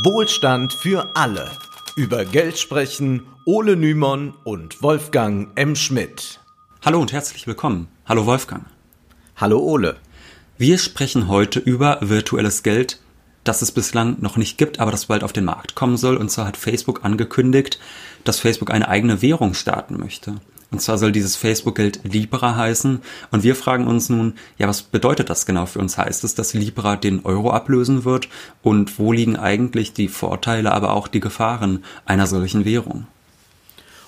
Wohlstand für alle. Über Geld sprechen Ole Nymon und Wolfgang M. Schmidt. Hallo und herzlich willkommen. Hallo Wolfgang. Hallo Ole. Wir sprechen heute über virtuelles Geld, das es bislang noch nicht gibt, aber das bald auf den Markt kommen soll. Und zwar hat Facebook angekündigt, dass Facebook eine eigene Währung starten möchte. Und zwar soll dieses Facebook-Geld Libra heißen. Und wir fragen uns nun, ja, was bedeutet das genau für uns? Heißt es, dass Libra den Euro ablösen wird? Und wo liegen eigentlich die Vorteile, aber auch die Gefahren einer solchen Währung?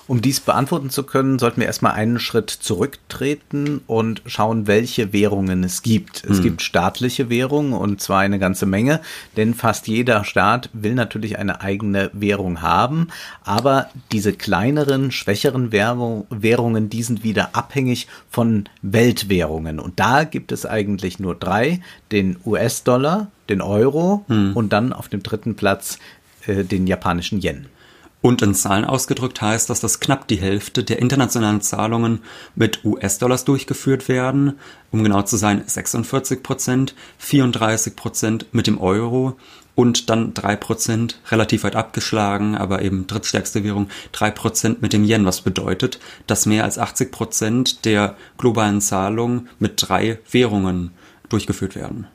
Um dies beantworten zu können, sollten wir erstmal einen Schritt zurücktreten und schauen, welche Währungen es gibt. Es hm. gibt staatliche Währungen und zwar eine ganze Menge, denn fast jeder Staat will natürlich eine eigene Währung haben, aber diese kleineren, schwächeren Währungen, die sind wieder abhängig von Weltwährungen. Und da gibt es eigentlich nur drei, den US-Dollar, den Euro hm. und dann auf dem dritten Platz äh, den japanischen Yen. Und in Zahlen ausgedrückt heißt das, dass knapp die Hälfte der internationalen Zahlungen mit US-Dollars durchgeführt werden, um genau zu sein 46 Prozent, 34 Prozent mit dem Euro und dann drei Prozent relativ weit abgeschlagen, aber eben drittstärkste Währung, drei Prozent mit dem Yen, was bedeutet, dass mehr als 80 Prozent der globalen Zahlungen mit drei Währungen durchgeführt werden.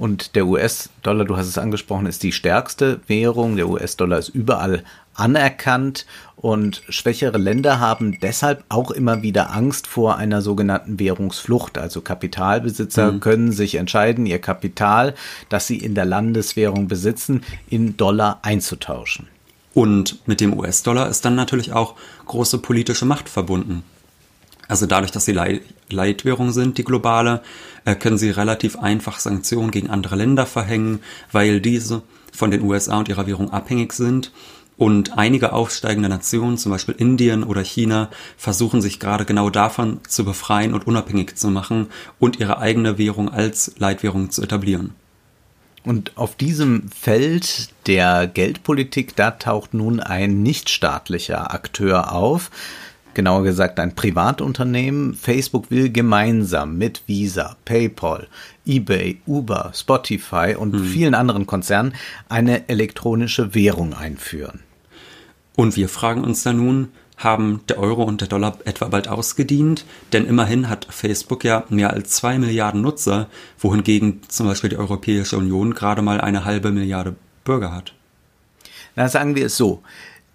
Und der US-Dollar, du hast es angesprochen, ist die stärkste Währung. Der US-Dollar ist überall anerkannt und schwächere Länder haben deshalb auch immer wieder Angst vor einer sogenannten Währungsflucht. Also Kapitalbesitzer mhm. können sich entscheiden, ihr Kapital, das sie in der Landeswährung besitzen, in Dollar einzutauschen. Und mit dem US-Dollar ist dann natürlich auch große politische Macht verbunden. Also dadurch, dass sie Leitwährung sind, die globale, äh, können sie relativ einfach Sanktionen gegen andere Länder verhängen, weil diese von den USA und ihrer Währung abhängig sind. Und einige aufsteigende Nationen, zum Beispiel Indien oder China, versuchen sich gerade genau davon zu befreien und unabhängig zu machen und ihre eigene Währung als Leitwährung zu etablieren. Und auf diesem Feld der Geldpolitik, da taucht nun ein nichtstaatlicher Akteur auf, genauer gesagt ein Privatunternehmen. Facebook will gemeinsam mit Visa, PayPal, eBay, Uber, Spotify und hm. vielen anderen Konzernen eine elektronische Währung einführen. Und wir fragen uns da nun, haben der Euro und der Dollar etwa bald ausgedient? Denn immerhin hat Facebook ja mehr als zwei Milliarden Nutzer, wohingegen zum Beispiel die Europäische Union gerade mal eine halbe Milliarde Bürger hat. Na, sagen wir es so.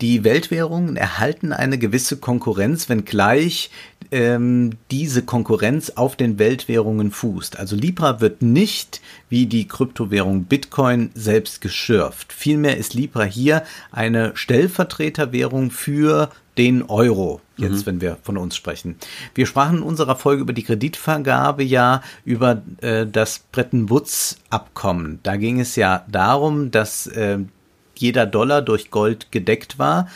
Die Weltwährungen erhalten eine gewisse Konkurrenz, wenngleich ähm, diese Konkurrenz auf den Weltwährungen fußt. Also Libra wird nicht wie die Kryptowährung Bitcoin selbst geschürft. Vielmehr ist Libra hier eine Stellvertreterwährung für den Euro, jetzt mhm. wenn wir von uns sprechen. Wir sprachen in unserer Folge über die Kreditvergabe ja über äh, das Bretton Woods Abkommen. Da ging es ja darum, dass äh, jeder Dollar durch Gold gedeckt war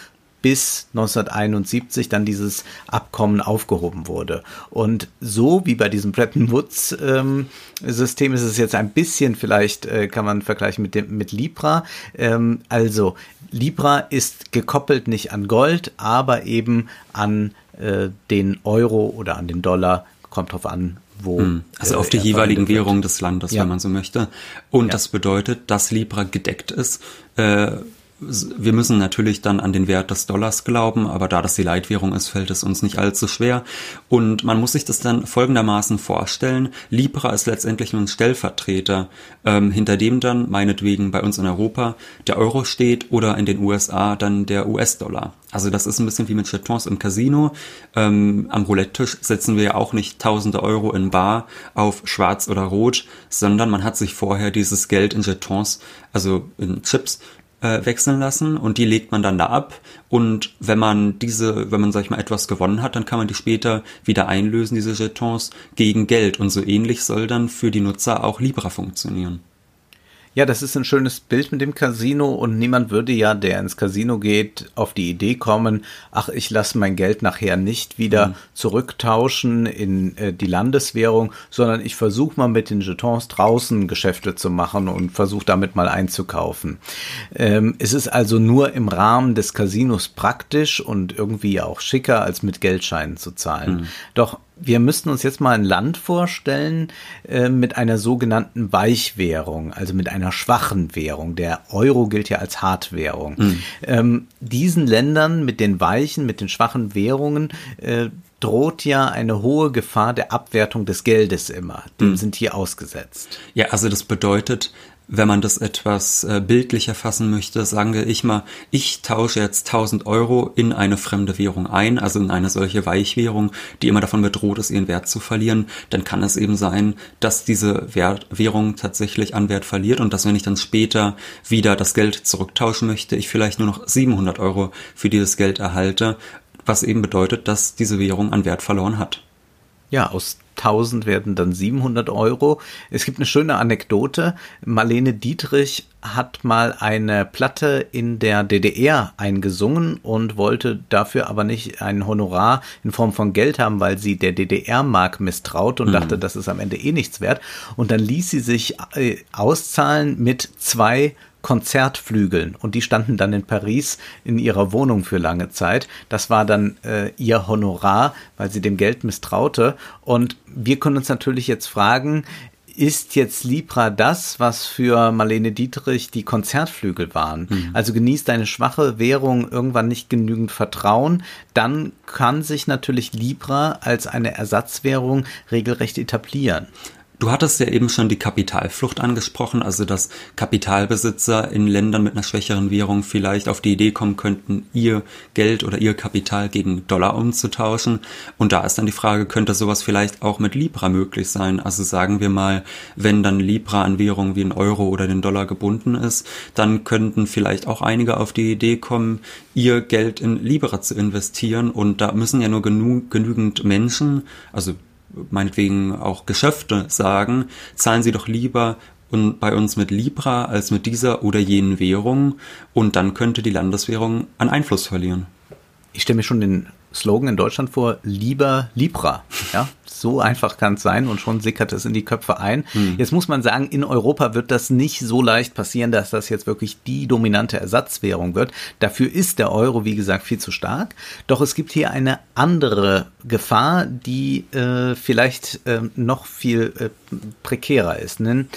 bis 1971 dann dieses Abkommen aufgehoben wurde. Und so wie bei diesem Bretton Woods ähm, System ist es jetzt ein bisschen vielleicht, äh, kann man vergleichen mit dem, mit Libra. Ähm, also Libra ist gekoppelt nicht an Gold, aber eben an äh, den Euro oder an den Dollar. Kommt drauf an, wo. Hm. Also auf die jeweiligen Währungen des Landes, ja. wenn man so möchte. Und ja. das bedeutet, dass Libra gedeckt ist. Äh, wir müssen natürlich dann an den Wert des Dollars glauben, aber da das die Leitwährung ist, fällt es uns nicht allzu schwer. Und man muss sich das dann folgendermaßen vorstellen. Libra ist letztendlich nur ein Stellvertreter, ähm, hinter dem dann meinetwegen bei uns in Europa der Euro steht oder in den USA dann der US-Dollar. Also das ist ein bisschen wie mit Chatons im Casino. Ähm, am Roulette-Tisch setzen wir ja auch nicht tausende Euro in Bar auf schwarz oder rot, sondern man hat sich vorher dieses Geld in Jetons, also in Chips, äh, wechseln lassen und die legt man dann da ab und wenn man diese, wenn man sag ich mal etwas gewonnen hat, dann kann man die später wieder einlösen, diese Jetons, gegen Geld und so ähnlich soll dann für die Nutzer auch Libra funktionieren. Ja, das ist ein schönes Bild mit dem Casino und niemand würde ja, der ins Casino geht, auf die Idee kommen, ach, ich lasse mein Geld nachher nicht wieder mhm. zurücktauschen in äh, die Landeswährung, sondern ich versuche mal mit den Jetons draußen Geschäfte zu machen und versuche damit mal einzukaufen. Ähm, es ist also nur im Rahmen des Casinos praktisch und irgendwie auch schicker, als mit Geldscheinen zu zahlen. Mhm. Doch wir müssten uns jetzt mal ein Land vorstellen äh, mit einer sogenannten Weichwährung, also mit einer schwachen Währung. Der Euro gilt ja als Hartwährung. Mhm. Ähm, diesen Ländern mit den weichen, mit den schwachen Währungen äh, droht ja eine hohe Gefahr der Abwertung des Geldes immer. Dem mhm. sind hier ausgesetzt. Ja, also das bedeutet, wenn man das etwas äh, bildlicher fassen möchte, sagen wir ich mal, ich tausche jetzt 1000 Euro in eine fremde Währung ein, also in eine solche Weichwährung, die immer davon bedroht ist, ihren Wert zu verlieren, dann kann es eben sein, dass diese Wert Währung tatsächlich an Wert verliert und dass wenn ich dann später wieder das Geld zurücktauschen möchte, ich vielleicht nur noch 700 Euro für dieses Geld erhalte, was eben bedeutet, dass diese Währung an Wert verloren hat. Ja, aus 1000 werden dann 700 Euro. Es gibt eine schöne Anekdote. Marlene Dietrich hat mal eine Platte in der DDR eingesungen und wollte dafür aber nicht ein Honorar in Form von Geld haben, weil sie der DDR-Mark misstraut und mhm. dachte, das ist am Ende eh nichts wert. Und dann ließ sie sich äh, auszahlen mit zwei Konzertflügeln und die standen dann in Paris in ihrer Wohnung für lange Zeit. Das war dann äh, ihr Honorar, weil sie dem Geld misstraute. Und wir können uns natürlich jetzt fragen, ist jetzt Libra das, was für Marlene Dietrich die Konzertflügel waren? Mhm. Also genießt eine schwache Währung irgendwann nicht genügend Vertrauen, dann kann sich natürlich Libra als eine Ersatzwährung regelrecht etablieren. Du hattest ja eben schon die Kapitalflucht angesprochen, also dass Kapitalbesitzer in Ländern mit einer schwächeren Währung vielleicht auf die Idee kommen könnten, ihr Geld oder ihr Kapital gegen Dollar umzutauschen. Und da ist dann die Frage, könnte sowas vielleicht auch mit Libra möglich sein? Also sagen wir mal, wenn dann Libra an Währungen wie ein Euro oder den Dollar gebunden ist, dann könnten vielleicht auch einige auf die Idee kommen, ihr Geld in Libra zu investieren. Und da müssen ja nur genü genügend Menschen, also meinetwegen auch Geschäfte sagen, zahlen Sie doch lieber und bei uns mit Libra als mit dieser oder jenen Währung und dann könnte die Landeswährung an Einfluss verlieren. Ich stelle mir schon den Slogan in Deutschland vor, lieber Libra. Ja, so einfach kann es sein und schon sickert es in die Köpfe ein. Hm. Jetzt muss man sagen, in Europa wird das nicht so leicht passieren, dass das jetzt wirklich die dominante Ersatzwährung wird. Dafür ist der Euro, wie gesagt, viel zu stark. Doch es gibt hier eine andere Gefahr, die äh, vielleicht äh, noch viel äh, prekärer ist. Denn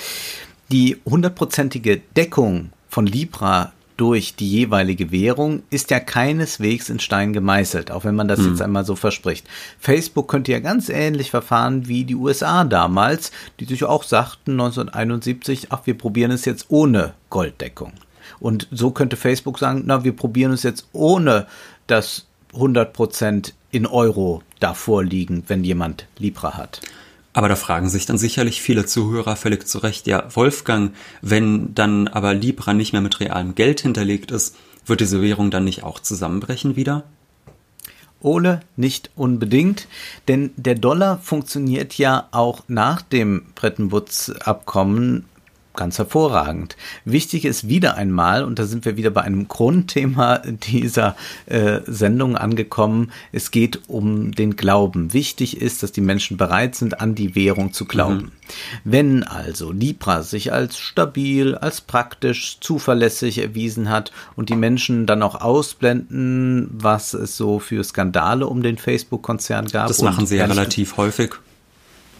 die hundertprozentige Deckung von Libra durch die jeweilige Währung ist ja keineswegs in Stein gemeißelt, auch wenn man das hm. jetzt einmal so verspricht. Facebook könnte ja ganz ähnlich verfahren wie die USA damals, die sich auch sagten 1971, ach, wir probieren es jetzt ohne Golddeckung. Und so könnte Facebook sagen, na, wir probieren es jetzt ohne das 100% in Euro davor liegen, wenn jemand Libra hat. Aber da fragen sich dann sicherlich viele Zuhörer völlig zu Recht, ja, Wolfgang, wenn dann aber Libra nicht mehr mit realem Geld hinterlegt ist, wird diese Währung dann nicht auch zusammenbrechen wieder? Ole nicht unbedingt, denn der Dollar funktioniert ja auch nach dem Bretton Woods Abkommen ganz hervorragend. Wichtig ist wieder einmal, und da sind wir wieder bei einem Grundthema dieser äh, Sendung angekommen, es geht um den Glauben. Wichtig ist, dass die Menschen bereit sind, an die Währung zu glauben. Mhm. Wenn also Libra sich als stabil, als praktisch, zuverlässig erwiesen hat und die Menschen dann auch ausblenden, was es so für Skandale um den Facebook-Konzern gab. Das machen sie ja relativ häufig.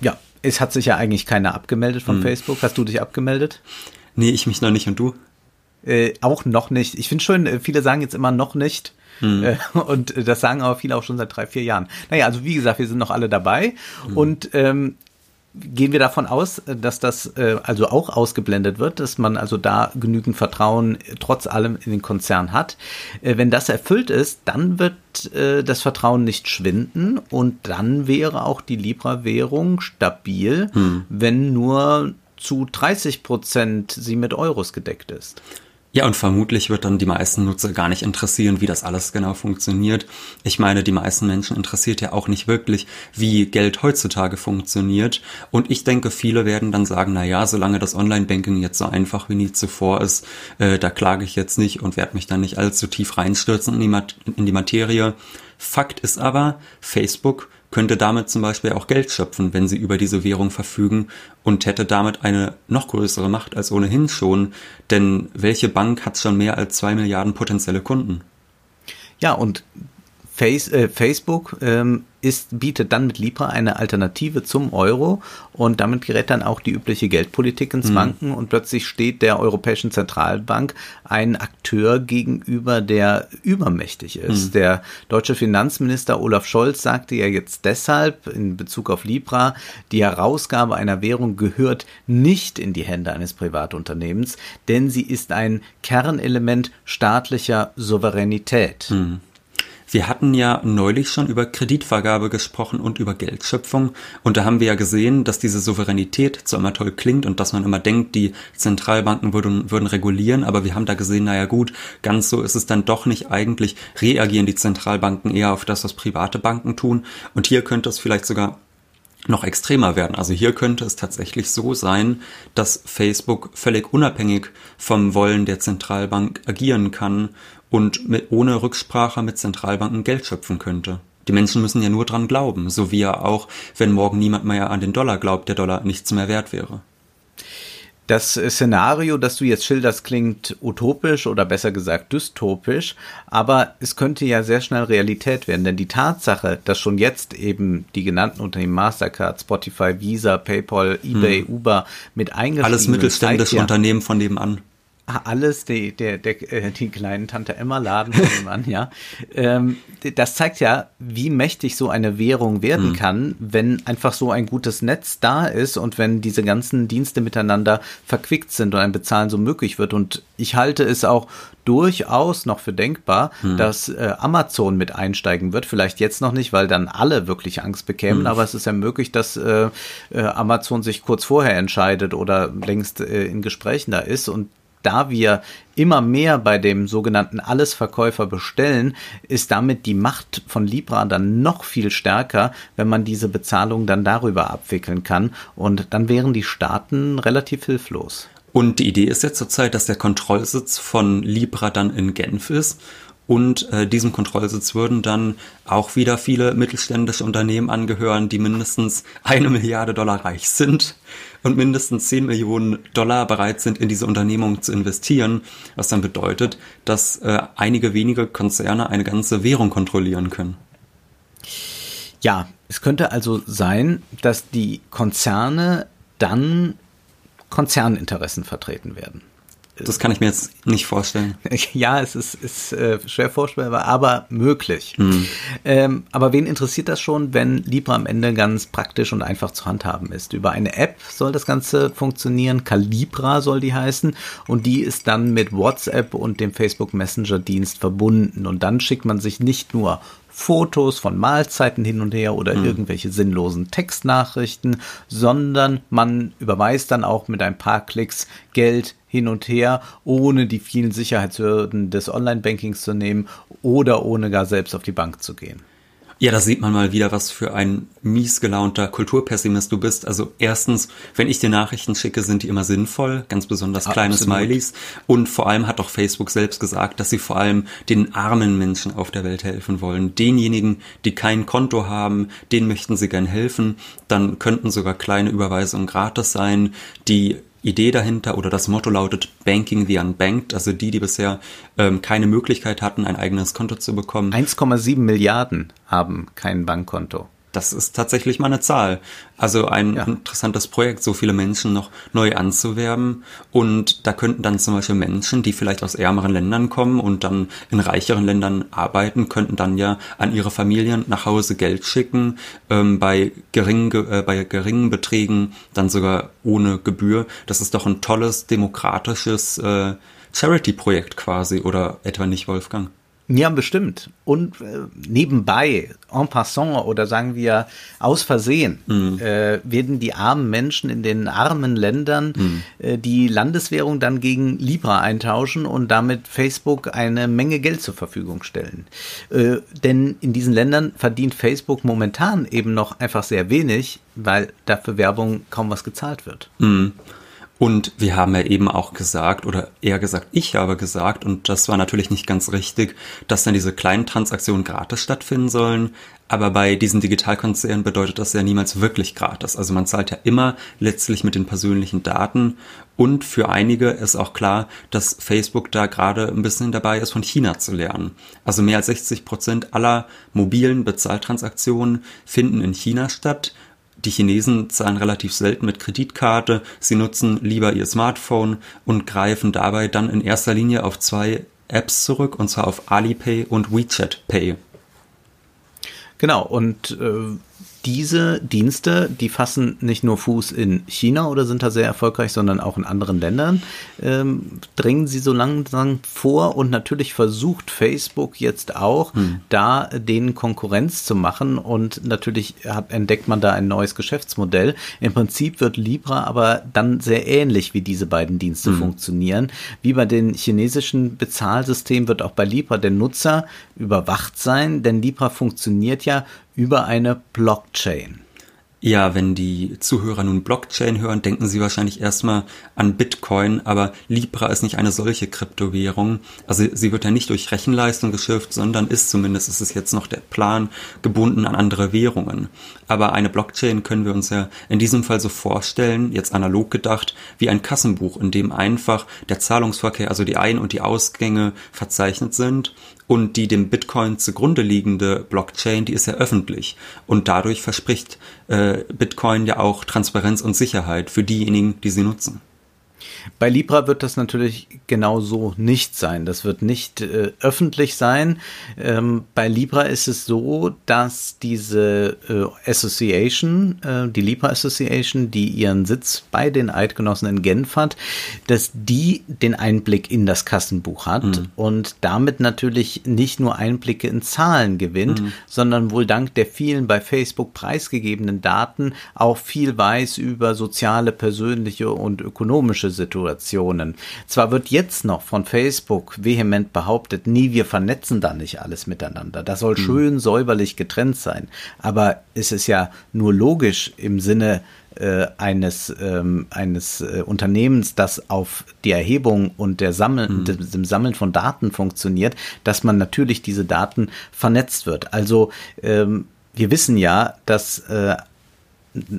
Ja, es hat sich ja eigentlich keiner abgemeldet von hm. Facebook. Hast du dich abgemeldet? Nee, ich mich noch nicht und du? Äh, auch noch nicht. Ich finde schön, äh, viele sagen jetzt immer noch nicht. Hm. Äh, und das sagen aber viele auch schon seit drei, vier Jahren. Naja, also wie gesagt, wir sind noch alle dabei. Hm. Und ähm, gehen wir davon aus, dass das äh, also auch ausgeblendet wird, dass man also da genügend Vertrauen trotz allem in den Konzern hat. Äh, wenn das erfüllt ist, dann wird äh, das Vertrauen nicht schwinden und dann wäre auch die Libra-Währung stabil, hm. wenn nur zu 30 Prozent sie mit Euros gedeckt ist. Ja, und vermutlich wird dann die meisten Nutzer gar nicht interessieren, wie das alles genau funktioniert. Ich meine, die meisten Menschen interessiert ja auch nicht wirklich, wie Geld heutzutage funktioniert. Und ich denke, viele werden dann sagen, na ja, solange das Online-Banking jetzt so einfach wie nie zuvor ist, äh, da klage ich jetzt nicht und werde mich dann nicht allzu tief reinstürzen in die, Mat in die Materie. Fakt ist aber, Facebook könnte damit zum Beispiel auch Geld schöpfen, wenn sie über diese Währung verfügen und hätte damit eine noch größere Macht als ohnehin schon, denn welche Bank hat schon mehr als zwei Milliarden potenzielle Kunden? Ja, und Face, äh, Facebook ähm, ist, bietet dann mit Libra eine Alternative zum Euro und damit gerät dann auch die übliche Geldpolitik ins mhm. Wanken mhm. und plötzlich steht der Europäischen Zentralbank ein Akteur gegenüber, der übermächtig ist. Mhm. Der deutsche Finanzminister Olaf Scholz sagte ja jetzt deshalb in Bezug auf Libra, die Herausgabe einer Währung gehört nicht in die Hände eines Privatunternehmens, denn sie ist ein Kernelement staatlicher Souveränität. Mhm. Wir hatten ja neulich schon über Kreditvergabe gesprochen und über Geldschöpfung. Und da haben wir ja gesehen, dass diese Souveränität zwar immer toll klingt und dass man immer denkt, die Zentralbanken würden, würden regulieren, aber wir haben da gesehen, naja gut, ganz so ist es dann doch nicht. Eigentlich reagieren die Zentralbanken eher auf das, was private Banken tun. Und hier könnte es vielleicht sogar noch extremer werden. Also hier könnte es tatsächlich so sein, dass Facebook völlig unabhängig vom Wollen der Zentralbank agieren kann und mit, ohne Rücksprache mit Zentralbanken Geld schöpfen könnte. Die Menschen müssen ja nur dran glauben, so wie ja auch, wenn morgen niemand mehr an den Dollar glaubt, der Dollar nichts mehr wert wäre. Das Szenario, das du jetzt schilderst, klingt utopisch oder besser gesagt dystopisch, aber es könnte ja sehr schnell Realität werden, denn die Tatsache, dass schon jetzt eben die genannten Unternehmen Mastercard, Spotify, Visa, PayPal, eBay, hm. Uber mit eingeschrieben Alles mittelständische ja, Unternehmen von nebenan alles, die, der, der, äh, die kleinen Tante Emma Laden an, ja. Ähm, das zeigt ja, wie mächtig so eine Währung werden mhm. kann, wenn einfach so ein gutes Netz da ist und wenn diese ganzen Dienste miteinander verquickt sind und ein Bezahlen so möglich wird. Und ich halte es auch durchaus noch für denkbar, mhm. dass äh, Amazon mit einsteigen wird. Vielleicht jetzt noch nicht, weil dann alle wirklich Angst bekämen, mhm. aber es ist ja möglich, dass äh, äh, Amazon sich kurz vorher entscheidet oder längst äh, in Gesprächen da ist und da wir immer mehr bei dem sogenannten Allesverkäufer bestellen, ist damit die Macht von Libra dann noch viel stärker, wenn man diese Bezahlung dann darüber abwickeln kann. Und dann wären die Staaten relativ hilflos. Und die Idee ist jetzt zurzeit, dass der Kontrollsitz von Libra dann in Genf ist und äh, diesem Kontrollsitz würden dann auch wieder viele mittelständische Unternehmen angehören, die mindestens eine Milliarde Dollar reich sind und mindestens 10 Millionen Dollar bereit sind, in diese Unternehmung zu investieren, was dann bedeutet, dass äh, einige wenige Konzerne eine ganze Währung kontrollieren können. Ja, es könnte also sein, dass die Konzerne dann Konzerninteressen vertreten werden. Das kann ich mir jetzt nicht vorstellen. Ja, es ist, ist äh, schwer vorstellbar, aber möglich. Hm. Ähm, aber wen interessiert das schon, wenn Libra am Ende ganz praktisch und einfach zu handhaben ist? Über eine App soll das Ganze funktionieren. Calibra soll die heißen. Und die ist dann mit WhatsApp und dem Facebook Messenger Dienst verbunden. Und dann schickt man sich nicht nur Fotos von Mahlzeiten hin und her oder mhm. irgendwelche sinnlosen Textnachrichten, sondern man überweist dann auch mit ein paar Klicks Geld hin und her, ohne die vielen Sicherheitshürden des Online-Bankings zu nehmen oder ohne gar selbst auf die Bank zu gehen. Ja, da sieht man mal wieder, was für ein mies gelaunter Kulturpessimist du bist. Also erstens, wenn ich dir Nachrichten schicke, sind die immer sinnvoll, ganz besonders kleine Absolut. Smileys. Und vor allem hat auch Facebook selbst gesagt, dass sie vor allem den armen Menschen auf der Welt helfen wollen. Denjenigen, die kein Konto haben, denen möchten sie gern helfen. Dann könnten sogar kleine Überweisungen gratis sein. Die Idee dahinter oder das Motto lautet Banking the Unbanked, also die, die bisher ähm, keine Möglichkeit hatten, ein eigenes Konto zu bekommen. 1,7 Milliarden haben kein Bankkonto das ist tatsächlich mal eine Zahl. Also ein ja. interessantes Projekt, so viele Menschen noch neu anzuwerben. Und da könnten dann zum Beispiel Menschen, die vielleicht aus ärmeren Ländern kommen und dann in reicheren Ländern arbeiten, könnten dann ja an ihre Familien nach Hause Geld schicken, ähm, bei, geringen, äh, bei geringen Beträgen, dann sogar ohne Gebühr. Das ist doch ein tolles, demokratisches äh, Charity-Projekt quasi, oder etwa nicht, Wolfgang? Ja, bestimmt. Und äh, nebenbei, en passant oder sagen wir aus Versehen, mhm. äh, werden die armen Menschen in den armen Ländern mhm. äh, die Landeswährung dann gegen Libra eintauschen und damit Facebook eine Menge Geld zur Verfügung stellen. Äh, denn in diesen Ländern verdient Facebook momentan eben noch einfach sehr wenig, weil dafür Werbung kaum was gezahlt wird. Mhm. Und wir haben ja eben auch gesagt, oder eher gesagt, ich habe gesagt, und das war natürlich nicht ganz richtig, dass dann diese kleinen Transaktionen gratis stattfinden sollen. Aber bei diesen Digitalkonzernen bedeutet das ja niemals wirklich gratis. Also man zahlt ja immer letztlich mit den persönlichen Daten. Und für einige ist auch klar, dass Facebook da gerade ein bisschen dabei ist, von China zu lernen. Also mehr als 60 Prozent aller mobilen Bezahltransaktionen finden in China statt. Die Chinesen zahlen relativ selten mit Kreditkarte, sie nutzen lieber ihr Smartphone und greifen dabei dann in erster Linie auf zwei Apps zurück, und zwar auf Alipay und WeChat Pay. Genau, und äh, diese Dienste, die fassen nicht nur Fuß in China oder sind da sehr erfolgreich, sondern auch in anderen Ländern, ähm, dringen sie so langsam vor und natürlich versucht Facebook jetzt auch, hm. da denen Konkurrenz zu machen und natürlich hat, entdeckt man da ein neues Geschäftsmodell. Im Prinzip wird Libra aber dann sehr ähnlich wie diese beiden Dienste hm. funktionieren. Wie bei den chinesischen Bezahlsystemen wird auch bei Libra der Nutzer überwacht sein, denn Libra funktioniert ja über eine Blockchain. Ja, wenn die Zuhörer nun Blockchain hören, denken sie wahrscheinlich erstmal an Bitcoin, aber Libra ist nicht eine solche Kryptowährung. Also sie wird ja nicht durch Rechenleistung geschifft, sondern ist zumindest, ist es jetzt noch der Plan, gebunden an andere Währungen. Aber eine Blockchain können wir uns ja in diesem Fall so vorstellen, jetzt analog gedacht, wie ein Kassenbuch, in dem einfach der Zahlungsverkehr, also die Ein- und die Ausgänge verzeichnet sind und die dem Bitcoin zugrunde liegende Blockchain, die ist ja öffentlich. Und dadurch verspricht äh, Bitcoin ja auch Transparenz und Sicherheit für diejenigen, die sie nutzen. Bei Libra wird das natürlich genauso nicht sein. Das wird nicht äh, öffentlich sein. Ähm, bei Libra ist es so, dass diese äh, Association, äh, die Libra Association, die ihren Sitz bei den Eidgenossen in Genf hat, dass die den Einblick in das Kassenbuch hat mhm. und damit natürlich nicht nur Einblicke in Zahlen gewinnt, mhm. sondern wohl dank der vielen bei Facebook preisgegebenen Daten auch viel weiß über soziale, persönliche und ökonomische Situationen. Zwar wird jetzt noch von Facebook vehement behauptet, nie, wir vernetzen da nicht alles miteinander. Das soll mhm. schön säuberlich getrennt sein. Aber es ist ja nur logisch im Sinne äh, eines, ähm, eines äh, Unternehmens, das auf die Erhebung und der Sammeln, mhm. dem Sammeln von Daten funktioniert, dass man natürlich diese Daten vernetzt wird. Also ähm, wir wissen ja, dass äh,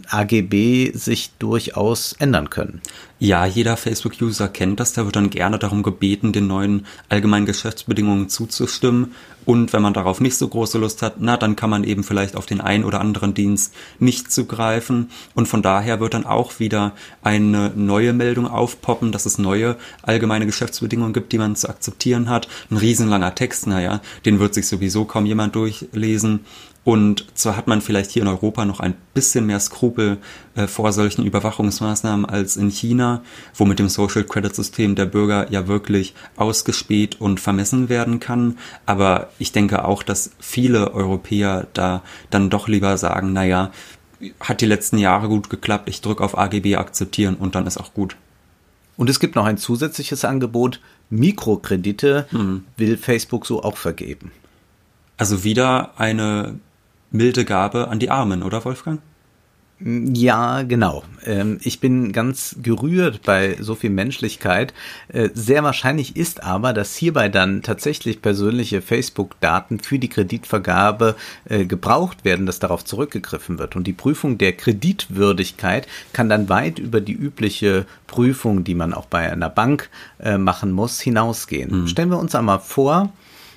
AGB sich durchaus ändern können. Ja, jeder Facebook-User kennt das, der wird dann gerne darum gebeten, den neuen allgemeinen Geschäftsbedingungen zuzustimmen. Und wenn man darauf nicht so große Lust hat, na, dann kann man eben vielleicht auf den einen oder anderen Dienst nicht zugreifen. Und von daher wird dann auch wieder eine neue Meldung aufpoppen, dass es neue allgemeine Geschäftsbedingungen gibt, die man zu akzeptieren hat. Ein riesenlanger Text, naja, den wird sich sowieso kaum jemand durchlesen. Und zwar hat man vielleicht hier in Europa noch ein bisschen mehr Skrupel äh, vor solchen Überwachungsmaßnahmen als in China, wo mit dem Social Credit System der Bürger ja wirklich ausgespäht und vermessen werden kann. Aber ich denke auch, dass viele Europäer da dann doch lieber sagen, naja, hat die letzten Jahre gut geklappt, ich drücke auf AGB akzeptieren und dann ist auch gut. Und es gibt noch ein zusätzliches Angebot, Mikrokredite mhm. will Facebook so auch vergeben. Also wieder eine milde Gabe an die Armen, oder Wolfgang? Ja, genau. Ähm, ich bin ganz gerührt bei so viel Menschlichkeit. Äh, sehr wahrscheinlich ist aber, dass hierbei dann tatsächlich persönliche Facebook-Daten für die Kreditvergabe äh, gebraucht werden, dass darauf zurückgegriffen wird. Und die Prüfung der Kreditwürdigkeit kann dann weit über die übliche Prüfung, die man auch bei einer Bank äh, machen muss, hinausgehen. Mhm. Stellen wir uns einmal vor,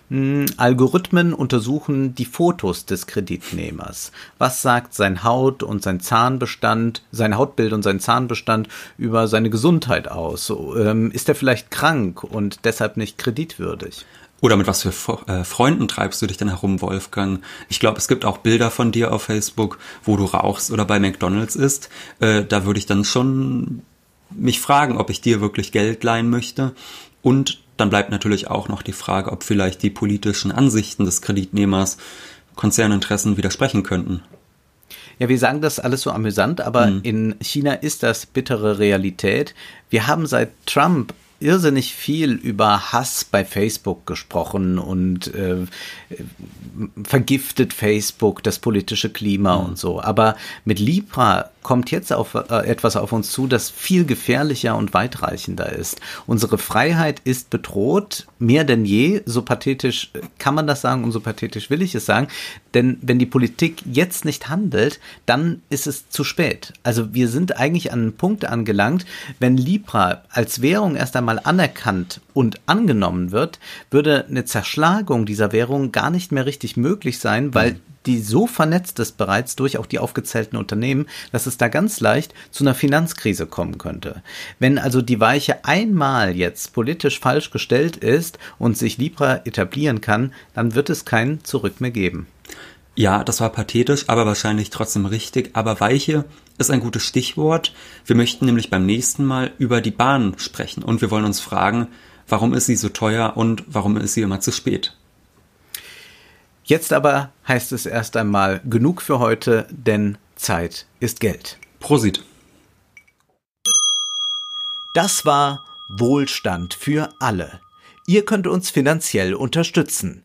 Algorithmen untersuchen die Fotos des Kreditnehmers. Was sagt sein Haut und sein Zahnbestand, sein Hautbild und sein Zahnbestand über seine Gesundheit aus? Ähm, ist er vielleicht krank und deshalb nicht kreditwürdig? Oder mit was für äh, Freunden treibst du dich denn herum, Wolfgang? Ich glaube, es gibt auch Bilder von dir auf Facebook, wo du rauchst oder bei McDonalds isst. Äh, da würde ich dann schon mich fragen, ob ich dir wirklich Geld leihen möchte. Und dann bleibt natürlich auch noch die Frage, ob vielleicht die politischen Ansichten des Kreditnehmers Konzerninteressen widersprechen könnten. Ja, wir sagen das alles so amüsant, aber mhm. in China ist das bittere Realität. Wir haben seit Trump irrsinnig viel über Hass bei Facebook gesprochen und äh, vergiftet Facebook das politische Klima mhm. und so. Aber mit Libra kommt jetzt auf äh, etwas auf uns zu, das viel gefährlicher und weitreichender ist. Unsere Freiheit ist bedroht, mehr denn je. So pathetisch kann man das sagen und so pathetisch will ich es sagen. Denn wenn die Politik jetzt nicht handelt, dann ist es zu spät. Also wir sind eigentlich an einem Punkt angelangt, wenn Libra als Währung erst einmal anerkannt und angenommen wird, würde eine Zerschlagung dieser Währung gar nicht mehr richtig möglich sein, weil mhm die so vernetzt ist bereits durch auch die aufgezählten Unternehmen, dass es da ganz leicht zu einer Finanzkrise kommen könnte. Wenn also die Weiche einmal jetzt politisch falsch gestellt ist und sich Libra etablieren kann, dann wird es kein Zurück mehr geben. Ja, das war pathetisch, aber wahrscheinlich trotzdem richtig. Aber Weiche ist ein gutes Stichwort. Wir möchten nämlich beim nächsten Mal über die Bahn sprechen und wir wollen uns fragen, warum ist sie so teuer und warum ist sie immer zu spät? Jetzt aber heißt es erst einmal genug für heute, denn Zeit ist Geld. Prosit. Das war Wohlstand für alle. Ihr könnt uns finanziell unterstützen